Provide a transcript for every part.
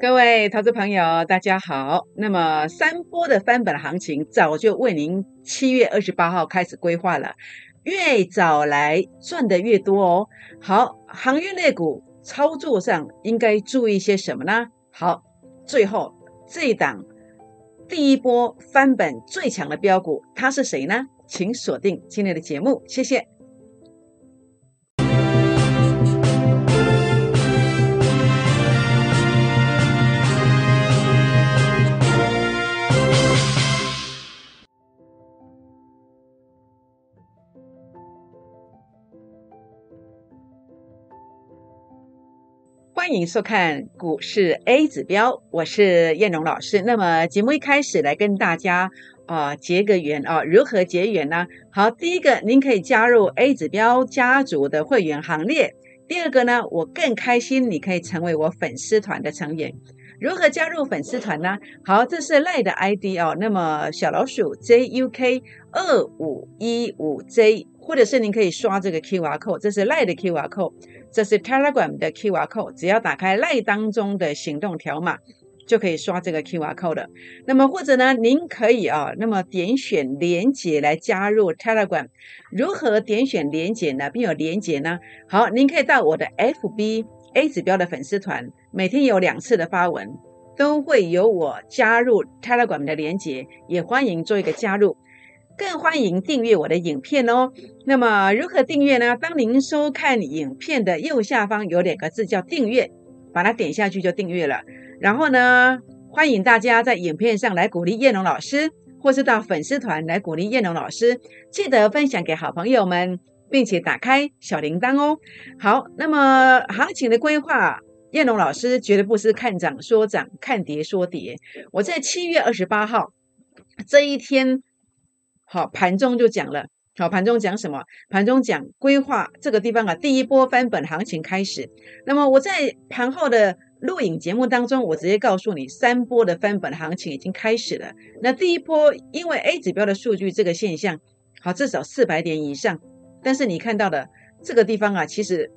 各位投资朋友，大家好。那么三波的翻本行情早就为您七月二十八号开始规划了，越早来赚的越多哦。好，航运类股操作上应该注意些什么呢？好，最后这一档第一波翻本最强的标股，它是谁呢？请锁定今天的节目，谢谢。欢迎收看股市 A 指标，我是燕荣老师。那么节目一开始来跟大家啊结个缘啊，如何结缘呢？好，第一个您可以加入 A 指标家族的会员行列。第二个呢，我更开心，你可以成为我粉丝团的成员。如何加入粉丝团呢？好，这是赖的 ID 哦。那么小老鼠 JUK 二五一五 J，或者是您可以刷这个 QR code，这是赖的 QR code。这是 Telegram 的 QR code，只要打开 Line 当中的行动条码，就可以刷这个 QR code 的。那么或者呢，您可以啊，那么点选连接来加入 Telegram。如何点选连接呢？并有连接呢？好，您可以到我的 FB A 指标的粉丝团，每天有两次的发文，都会有我加入 Telegram 的连接，也欢迎做一个加入。更欢迎订阅我的影片哦。那么如何订阅呢？当您收看影片的右下方有两个字叫订阅，把它点下去就订阅了。然后呢，欢迎大家在影片上来鼓励叶龙老师，或是到粉丝团来鼓励叶龙老师。记得分享给好朋友们，并且打开小铃铛哦。好，那么行情的规划，叶龙老师绝对不是看涨说涨，看跌说跌。我在七月二十八号这一天。好，盘中就讲了。好，盘中讲什么？盘中讲规划这个地方啊，第一波翻本行情开始。那么我在盘后的录影节目当中，我直接告诉你，三波的翻本行情已经开始了。那第一波，因为 A 指标的数据这个现象，好，至少四百点以上。但是你看到的这个地方啊，其实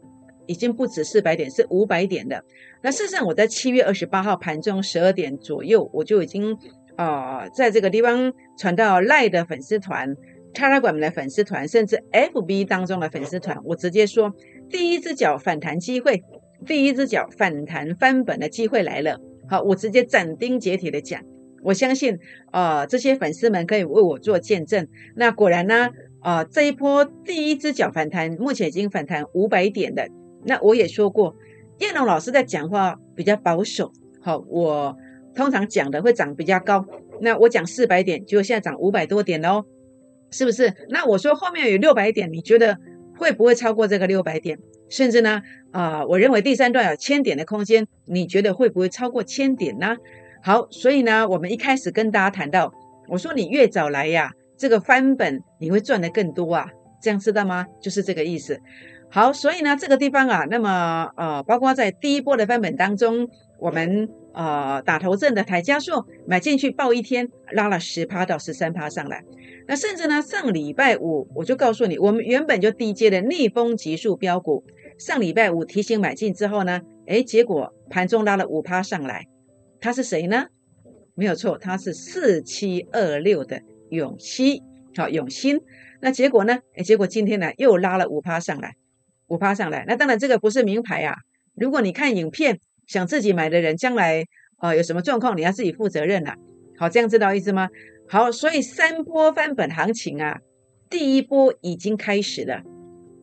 已经不止四百点，是五百点的。那事实上，我在七月二十八号盘中十二点左右，我就已经。啊，在这个地方传到赖的粉丝团、Telegram 的粉丝团，甚至 FB 当中的粉丝团，我直接说，第一只脚反弹机会，第一只脚反弹翻本的机会来了。好，我直接斩钉截铁的讲，我相信啊，这些粉丝们可以为我做见证。那果然呢，啊，这一波第一只脚反弹，目前已经反弹五百点的。那我也说过，叶龙老师在讲话比较保守。好，我。通常讲的会涨比较高，那我讲四百点，结果现在涨五百多点喽，是不是？那我说后面有六百点，你觉得会不会超过这个六百点？甚至呢，啊，我认为第三段有千点的空间，你觉得会不会超过千点呢？好，所以呢，我们一开始跟大家谈到，我说你越早来呀，这个翻本你会赚的更多啊，这样知道吗？就是这个意思。好，所以呢，这个地方啊，那么呃，包括在第一波的翻本当中，我们。呃，打头阵的台加速买进去报一天，拉了十趴到十三趴上来。那甚至呢，上礼拜五我就告诉你，我们原本就低阶的逆风急速标股，上礼拜五提醒买进之后呢，哎，结果盘中拉了五趴上来。它是谁呢？没有错，它是四七二六的永熙，好永兴。那结果呢？哎，结果今天呢又拉了五趴上来，五趴上来。那当然这个不是名牌啊。如果你看影片。想自己买的人，将来啊有什么状况，你要自己负责任呐。好，这样知道意思吗？好，所以三波翻本行情啊，第一波已经开始了。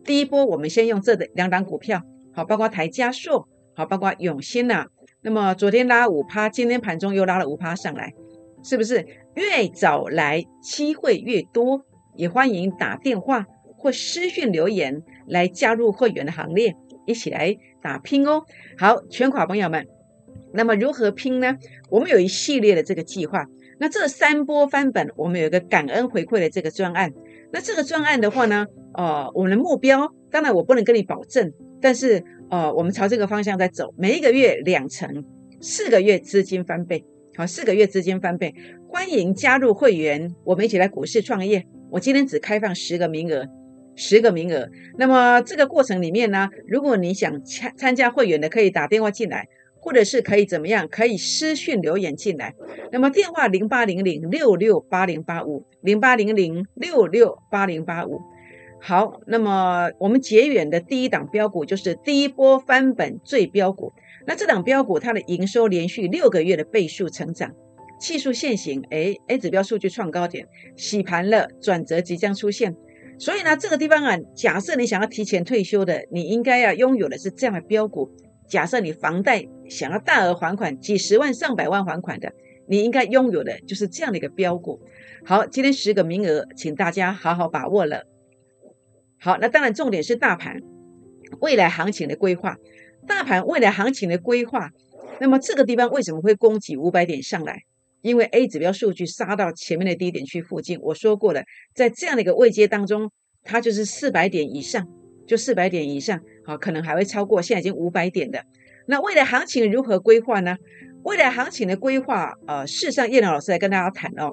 第一波我们先用这的两档股票，好，包括台加硕，好，包括永兴呐。那么昨天拉五趴，今天盘中又拉了五趴上来，是不是越早来机会越多？也欢迎打电话或私讯留言来加入会员的行列。一起来打拼哦！好，全款朋友们，那么如何拼呢？我们有一系列的这个计划。那这三波翻本，我们有一个感恩回馈的这个专案。那这个专案的话呢，呃，我们的目标，当然我不能跟你保证，但是呃，我们朝这个方向在走。每一个月两成，四个月资金翻倍。好，四个月资金翻倍，欢迎加入会员，我们一起来股市创业。我今天只开放十个名额。十个名额，那么这个过程里面呢，如果你想参参加会员的，可以打电话进来，或者是可以怎么样？可以私讯留言进来。那么电话零八零零六六八零八五零八零零六六八零八五。好，那么我们结缘的第一档标股就是第一波翻本最标股。那这档标股它的营收连续六个月的倍数成长，技术现行，哎 A 指标数据创高点，洗盘了，转折即将出现。所以呢，这个地方啊，假设你想要提前退休的，你应该要拥有的是这样的标股。假设你房贷想要大额还款，几十万、上百万还款的，你应该拥有的就是这样的一个标股。好，今天十个名额，请大家好好把握了。好，那当然重点是大盘未来行情的规划。大盘未来行情的规划，那么这个地方为什么会攻击五百点上来？因为 A 指标数据杀到前面的低点区附近，我说过了，在这样的一个位阶当中，它就是四百点以上，就四百点以上，好，可能还会超过现在已经五百点的。那未来行情如何规划呢？未来行情的规划，呃，事实上叶老师来跟大家谈哦，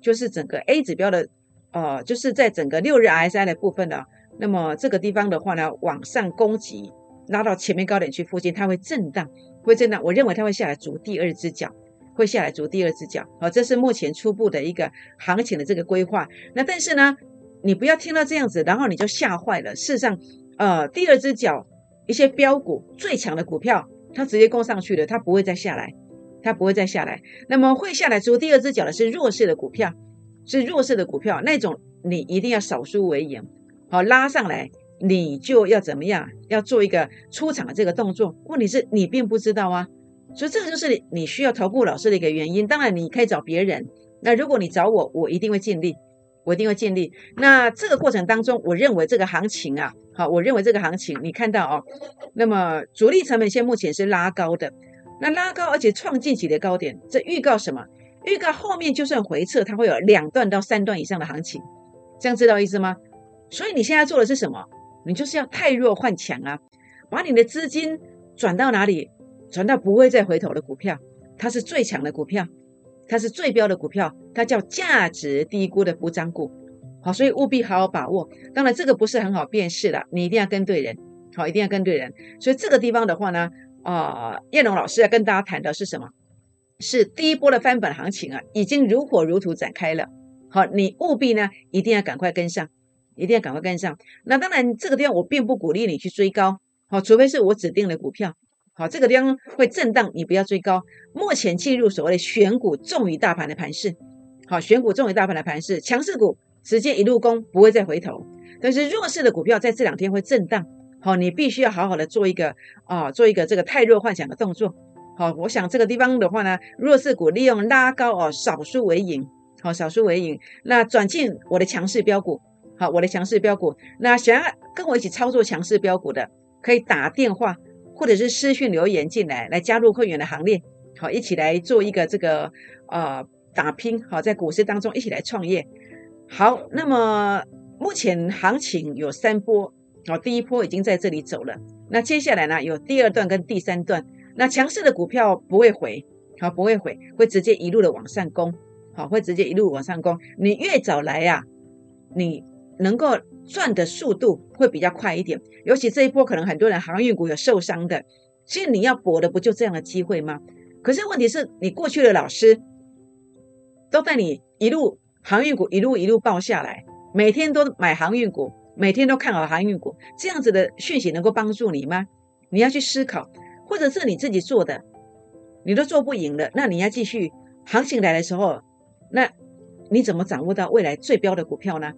就是整个 A 指标的，呃，就是在整个六日 RSI 的部分呢，那么这个地方的话呢，往上攻击，拉到前面高点区附近，它会震荡，会震荡，我认为它会下来筑第二只脚。会下来筑第二只脚，好，这是目前初步的一个行情的这个规划。那但是呢，你不要听到这样子，然后你就吓坏了。事实上，呃，第二只脚一些标股最强的股票，它直接攻上去了，它不会再下来，它不会再下来。那么会下来筑第二只脚的是弱势的股票，是弱势的股票，那种你一定要少输为赢。好，拉上来你就要怎么样？要做一个出场的这个动作。问题是你并不知道啊。所以这个就是你需要投顾老师的一个原因。当然，你可以找别人。那如果你找我，我一定会尽力，我一定会尽力。那这个过程当中，我认为这个行情啊，好，我认为这个行情，你看到哦，那么主力成本线目前是拉高的，那拉高而且创近期的高点，这预告什么？预告后面就算回撤，它会有两段到三段以上的行情，这样知道意思吗？所以你现在做的是什么？你就是要太弱换强啊，把你的资金转到哪里？传到不会再回头的股票，它是最强的股票，它是最标的股票，它叫价值低估的不涨股。好，所以务必好好把握。当然，这个不是很好辨识的，你一定要跟对人。好，一定要跟对人。所以这个地方的话呢，啊，叶龙老师要跟大家谈的是什么？是第一波的翻本行情啊，已经如火如荼展开了。好，你务必呢，一定要赶快跟上，一定要赶快跟上。那当然，这个地方我并不鼓励你去追高，好，除非是我指定的股票。好，这个地方会震荡，你不要追高。目前进入所谓的选股重于大盘的盘势，好，选股重于大盘的盘势，强势股直接一路攻，不会再回头。但是弱势的股票在这两天会震荡，好，你必须要好好的做一个啊，做一个这个太弱幻想的动作。好，我想这个地方的话呢，弱势股利用拉高哦，少数为赢，好，少数为赢。那转进我的强势标股，好，我的强势标股。那想要跟我一起操作强势标股的，可以打电话。或者是私讯留言进来，来加入会员的行列，好，一起来做一个这个呃打拼，好，在股市当中一起来创业。好，那么目前行情有三波，好，第一波已经在这里走了，那接下来呢有第二段跟第三段，那强势的股票不会回，好，不会回，会直接一路的往上攻，好，会直接一路往上攻。你越早来呀，你能够。赚的速度会比较快一点，尤其这一波可能很多人航运股有受伤的，其实你要搏的不就这样的机会吗？可是问题是你过去的老师都带你一路航运股一路一路报下来，每天都买航运股，每天都看好航运股，这样子的讯息能够帮助你吗？你要去思考，或者是你自己做的，你都做不赢了，那你要继续行情来的时候，那你怎么掌握到未来最标的股票呢？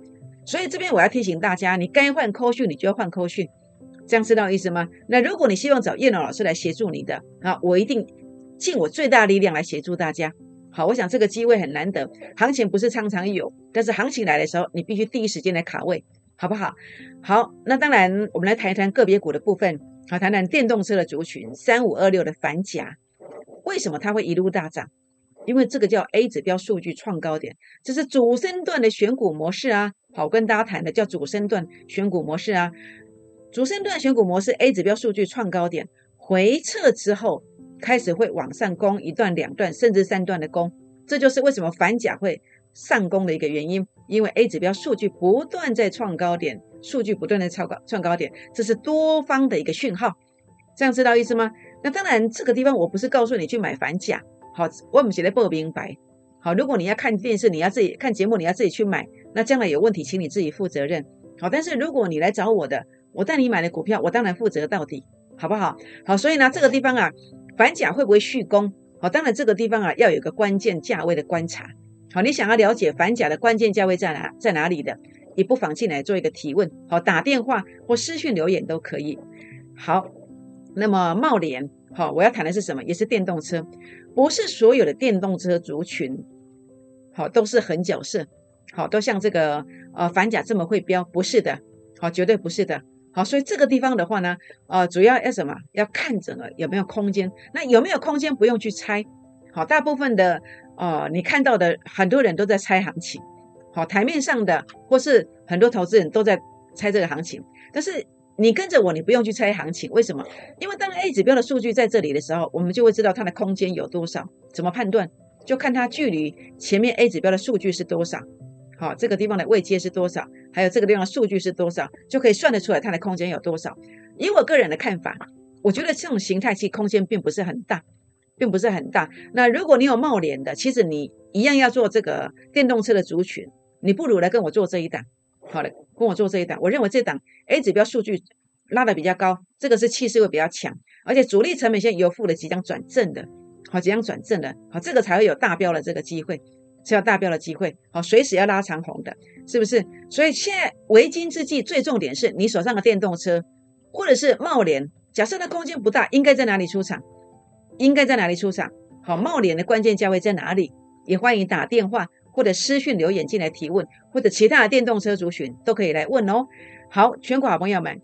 所以这边我要提醒大家，你该换扣讯，你就要换扣讯，这样知道意思吗？那如果你希望找叶龙老师来协助你的，啊，我一定尽我最大力量来协助大家。好，我想这个机会很难得，行情不是常常有，但是行情来的时候，你必须第一时间来卡位，好不好？好，那当然我们来谈一谈个别股的部分，好，谈谈电动车的族群，三五二六的反甲，为什么它会一路大涨？因为这个叫 A 指标数据创高点，这是主升段的选股模式啊。好，跟大家谈的叫主升段选股模式啊，主升段选股模式 A 指标数据创高点回撤之后，开始会往上攻一段、两段，甚至三段的攻，这就是为什么反甲会上攻的一个原因。因为 A 指标数据不断在创高点，数据不断的超高创高点，这是多方的一个讯号。这样知道意思吗？那当然，这个地方我不是告诉你去买反甲，好，我们写的不明白。好，如果你要看电视，你要自己看节目，你要自己去买，那将来有问题，请你自己负责任。好，但是如果你来找我的，我带你买的股票，我当然负责到底，好不好？好，所以呢，这个地方啊，反甲会不会续攻？好，当然这个地方啊，要有个关键价位的观察。好，你想要了解反甲的关键价位在哪，在哪里的，也不妨进来做一个提问。好，打电话或私讯留言都可以。好。那么茂联，好，我要谈的是什么？也是电动车，不是所有的电动车族群，好，都是狠角色，好，都像这个呃反甲这么会标，不是的，好，绝对不是的，好，所以这个地方的话呢，呃，主要要什么？要看整个有没有空间，那有没有空间不用去猜，好，大部分的呃你看到的很多人都在猜行情，好，台面上的或是很多投资人都在猜这个行情，但是。你跟着我，你不用去猜行情，为什么？因为当 A 指标的数据在这里的时候，我们就会知道它的空间有多少。怎么判断？就看它距离前面 A 指标的数据是多少，好，这个地方的位阶是多少，还有这个地方的数据是多少，就可以算得出来它的空间有多少。以我个人的看法，我觉得这种形态期空间并不是很大，并不是很大。那如果你有冒脸的，其实你一样要做这个电动车的族群，你不如来跟我做这一档。好的，跟我做这一档，我认为这档 A 指标数据拉的比较高，这个是气势会比较强，而且主力成本线有负的即将转正的，好，即将转正的，好，这个才会有大标的这个机会，是要大标的机会，好，随时要拉长红的，是不是？所以现在为今之计，最重点是你手上的电动车或者是茂联，假设它空间不大，应该在哪里出场？应该在哪里出场？好，茂联的关键价位在哪里？也欢迎打电话。或者私讯留言进来提问，或者其他的电动车族群都可以来问哦。好，全国好朋友们，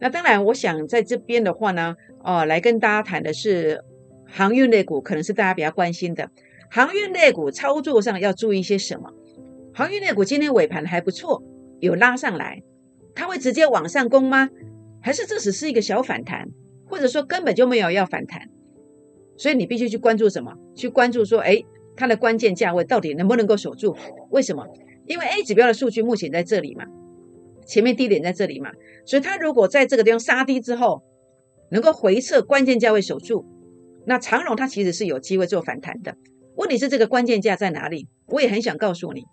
那当然，我想在这边的话呢，哦，来跟大家谈的是航运类股，可能是大家比较关心的。航运类股操作上要注意些什么？航运类股今天尾盘还不错，有拉上来，它会直接往上攻吗？还是这只是一个小反弹，或者说根本就没有要反弹？所以你必须去关注什么？去关注说，哎。它的关键价位到底能不能够守住？为什么？因为 A 指标的数据目前在这里嘛，前面低点在这里嘛，所以它如果在这个地方杀低之后，能够回撤关键价位守住，那长荣它其实是有机会做反弹的。问题是这个关键价在哪里？我也很想告诉你，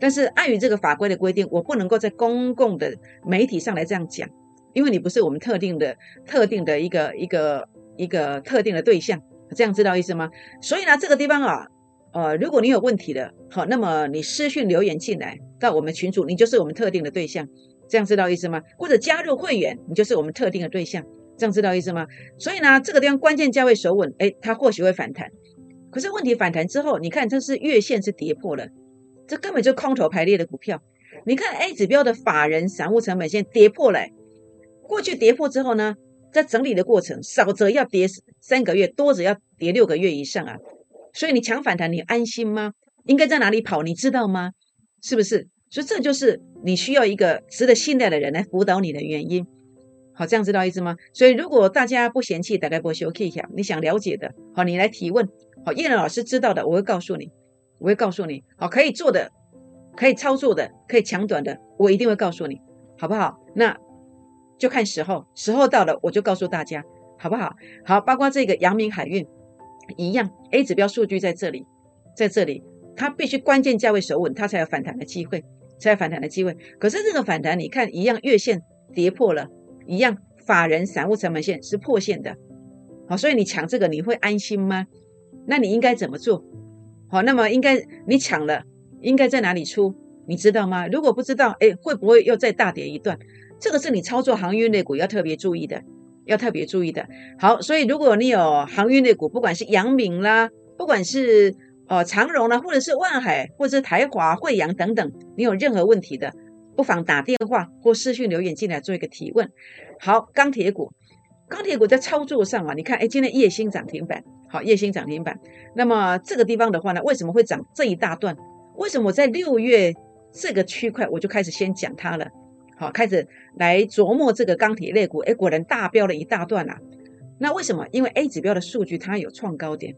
但是碍于这个法规的规定，我不能够在公共的媒体上来这样讲，因为你不是我们特定的、特定的一个、一个、一个特定的对象，这样知道意思吗？所以呢，这个地方啊。呃，如果你有问题的，好，那么你私讯留言进来到我们群组，你就是我们特定的对象，这样知道意思吗？或者加入会员，你就是我们特定的对象，这样知道意思吗？所以呢，这个地方关键价位守稳，哎，它或许会反弹。可是问题反弹之后，你看这是月线是跌破了，这根本就空头排列的股票。你看 A 指标的法人散户成本线跌破了，过去跌破之后呢，在整理的过程，少则要跌三个月，多则要跌六个月以上啊。所以你抢反弹，你安心吗？应该在哪里跑？你知道吗？是不是？所以这就是你需要一个值得信赖的人来辅导你的原因。好，这样知道意思吗？所以如果大家不嫌弃，大概不修 K 一你想了解的，好，你来提问。好，叶仁老师知道的，我会告诉你，我会告诉你。好，可以做的，可以操作的，可以抢短的，我一定会告诉你，好不好？那就看时候，时候到了，我就告诉大家，好不好？好，包括这个阳明海运。一样，A 指标数据在这里，在这里，它必须关键价位守稳，它才有反弹的机会，才有反弹的机会。可是这个反弹，你看一样，月线跌破了，一样，法人散户成本线是破线的，好，所以你抢这个你会安心吗？那你应该怎么做？好，那么应该你抢了，应该在哪里出？你知道吗？如果不知道，哎，会不会又再大跌一段？这个是你操作航运类股要特别注意的。要特别注意的，好，所以如果你有航运类股，不管是阳明啦，不管是呃长荣啦，或者是万海，或者是台华、惠阳等等，你有任何问题的，不妨打电话或私讯留言进来做一个提问。好，钢铁股，钢铁股在操作上啊，你看，哎，今天夜星涨停板，好，夜星涨停板。那么这个地方的话呢，为什么会涨这一大段？为什么我在六月这个区块我就开始先讲它了？好，开始来琢磨这个钢铁类股，哎，果然大标了一大段啊。那为什么？因为 A 指标的数据它有创高点，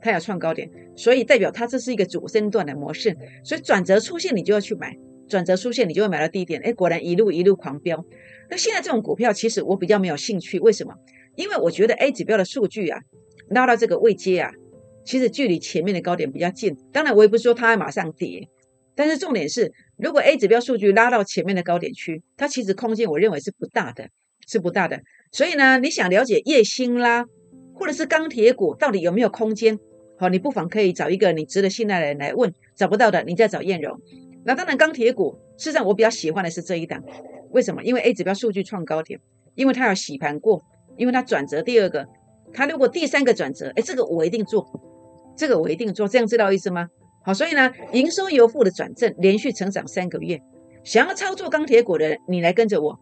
它有创高点，所以代表它这是一个主升段的模式。所以转折出现，你就要去买；转折出现，你就会买到低点。哎，果然一路一路狂飙。那现在这种股票，其实我比较没有兴趣。为什么？因为我觉得 A 指标的数据啊，拉到这个位阶啊，其实距离前面的高点比较近。当然，我也不是说它马上跌，但是重点是，如果 A 指标数据拉到前面的高点区，它其实空间我认为是不大的，是不大的。所以呢，你想了解叶星啦，或者是钢铁股到底有没有空间？好，你不妨可以找一个你值得信赖的人来问。找不到的，你再找燕荣。那当然，钢铁股事实上我比较喜欢的是这一档。为什么？因为 A 指标数据创高点，因为它要洗盘过，因为它转折第二个，他如果第三个转折，哎，这个我一定做，这个我一定做，这样知道意思吗？好，所以呢，营收由负的转正，连续成长三个月，想要操作钢铁股的人，你来跟着我，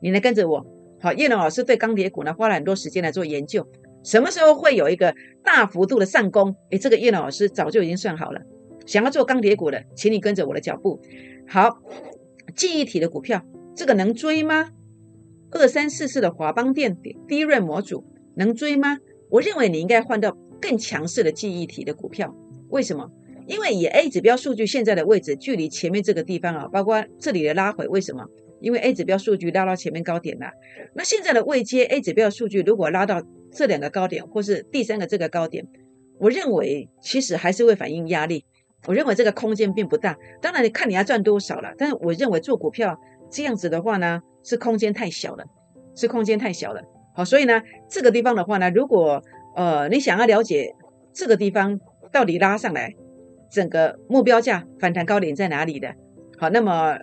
你来跟着我。好，叶龙老师对钢铁股呢花了很多时间来做研究，什么时候会有一个大幅度的上攻？哎，这个叶龙老师早就已经算好了。想要做钢铁股的，请你跟着我的脚步。好，记忆体的股票。这个能追吗？二三四四的华邦电低润模组能追吗？我认为你应该换到更强势的记忆体的股票。为什么？因为以 A 指标数据现在的位置，距离前面这个地方啊，包括这里的拉回，为什么？因为 A 指标数据拉到前面高点了。那现在的位阶 A 指标数据如果拉到这两个高点，或是第三个这个高点，我认为其实还是会反映压力。我认为这个空间并不大。当然，你看你要赚多少了。但是我认为做股票。这样子的话呢，是空间太小了，是空间太小了。好，所以呢，这个地方的话呢，如果呃你想要了解这个地方到底拉上来，整个目标价反弹高点在哪里的，好，那么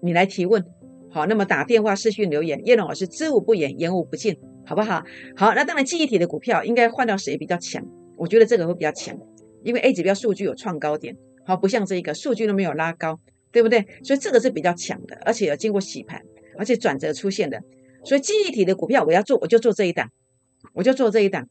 你来提问，好，那么打电话、视讯留言，叶龙老师知无不言，言无不尽，好不好？好，那当然记忆体的股票应该换到谁比较强？我觉得这个会比较强，因为 A 指标数据有创高点，好，不像这一个数据都没有拉高。对不对？所以这个是比较强的，而且有经过洗盘，而且转折出现的。所以记忆体的股票我要做，我就做这一档，我就做这一档。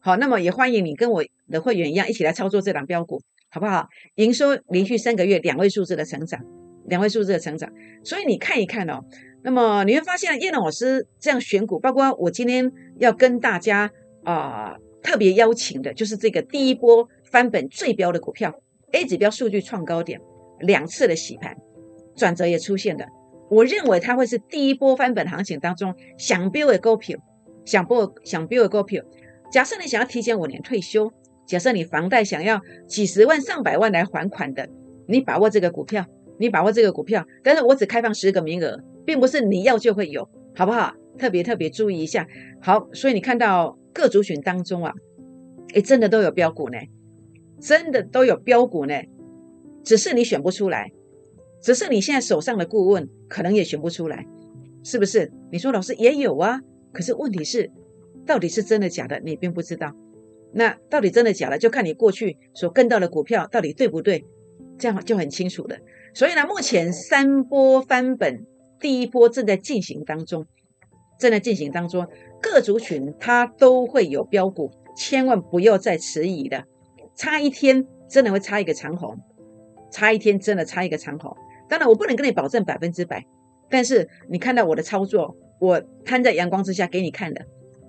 好，那么也欢迎你跟我的会员一样一起来操作这档标股，好不好？营收连续三个月两位数字的成长，两位数字的成长。所以你看一看哦，那么你会发现叶老师这样选股，包括我今天要跟大家啊特别邀请的，就是这个第一波翻本最标的股票，A 指标数据创高点。两次的洗盘转折也出现了，我认为它会是第一波翻本行情当中想标的股票，想波想标的股票。假设你想要提前五年退休，假设你房贷想要几十万上百万来还款的，你把握这个股票，你把握这个股票。但是我只开放十个名额，并不是你要就会有，好不好？特别特别注意一下。好，所以你看到各族群当中啊，诶，真的都有标股呢，真的都有标股呢。只是你选不出来，只是你现在手上的顾问可能也选不出来，是不是？你说老师也有啊，可是问题是，到底是真的假的，你并不知道。那到底真的假的，就看你过去所跟到的股票到底对不对，这样就很清楚了。所以呢，目前三波翻本，第一波正在进行当中，正在进行当中，各族群它都会有标股，千万不要再迟疑了，差一天真的会差一个长虹。差一天真的差一个长虹，当然我不能跟你保证百分之百，但是你看到我的操作，我摊在阳光之下给你看的，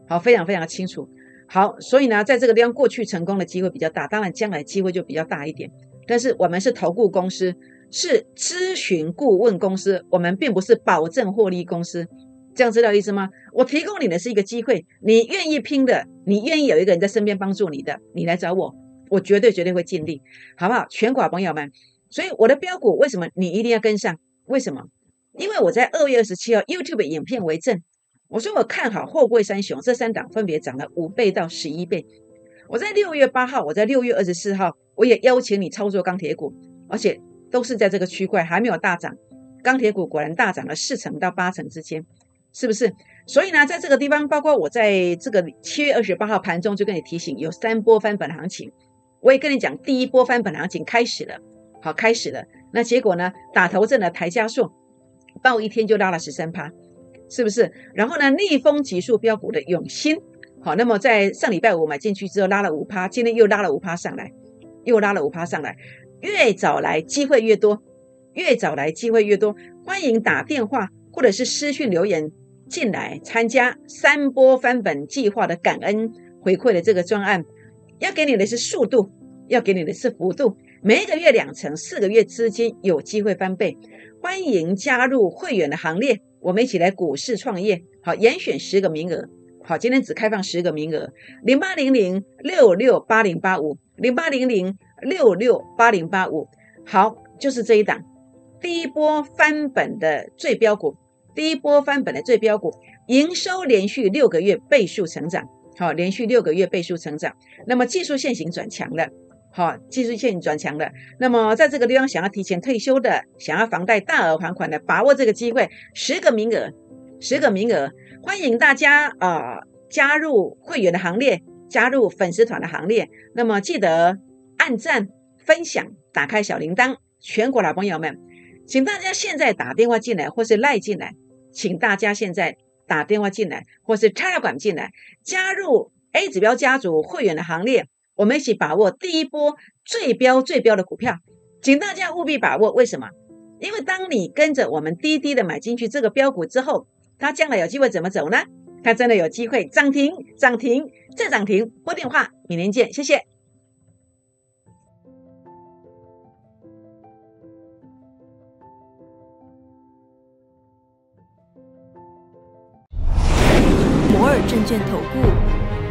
好，非常非常的清楚。好，所以呢，在这个地方过去成功的机会比较大，当然将来机会就比较大一点。但是我们是投顾公司，是咨询顾问公司，我们并不是保证获利公司，这样知道意思吗？我提供你的是一个机会，你愿意拼的，你愿意有一个人在身边帮助你的，你来找我。我绝对绝对会尽力，好不好？全国朋友们，所以我的标股为什么你一定要跟上？为什么？因为我在二月二十七号 YouTube 影片为证，我说我看好货柜三雄这三档分别涨了五倍到十一倍。我在六月八号，我在六月二十四号，我也邀请你操作钢铁股，而且都是在这个区块还没有大涨，钢铁股果然大涨了四成到八成之间，是不是？所以呢，在这个地方，包括我在这个七月二十八号盘中就跟你提醒，有三波翻本行情。我也跟你讲，第一波翻本行情开始了，好，开始了。那结果呢？打头阵的台加速，报一天就拉了十三趴，是不是？然后呢，逆风急速标股的永兴，好，那么在上礼拜五买进去之后拉了五趴，今天又拉了五趴上来，又拉了五趴上来。越早来机会越多，越早来机会越多。欢迎打电话或者是私讯留言进来参加三波翻本计划的感恩回馈的这个专案。要给你的是速度，要给你的是幅度。每一个月两成，四个月资金有机会翻倍。欢迎加入会员的行列，我们一起来股市创业。好，严选十个名额，好，今天只开放十个名额，零八零零六六八零八五，零八零零六六八零八五。好，就是这一档，第一波翻本的最标股，第一波翻本的最标股，营收连续六个月倍数成长，好，连续六个月倍数成长，那么技术线型转强了。好，技术线转强的。那么在这个地方，想要提前退休的，想要房贷大额还款的，把握这个机会，十个名额，十个名额，欢迎大家啊加入会员的行列，加入粉丝团的行列。那么记得按赞、分享、打开小铃铛。全国老朋友们，请大家现在打电话进来，或是赖进来，请大家现在打电话进来，或是插了管进来，加入 A 指标家族会员的行列。我们一起把握第一波最标最标的股票，请大家务必把握。为什么？因为当你跟着我们滴滴的买进去这个标股之后，它将来有机会怎么走呢？它真的有机会涨停、涨停再涨停。拨电话，明天见，谢谢。摩尔证券投顾。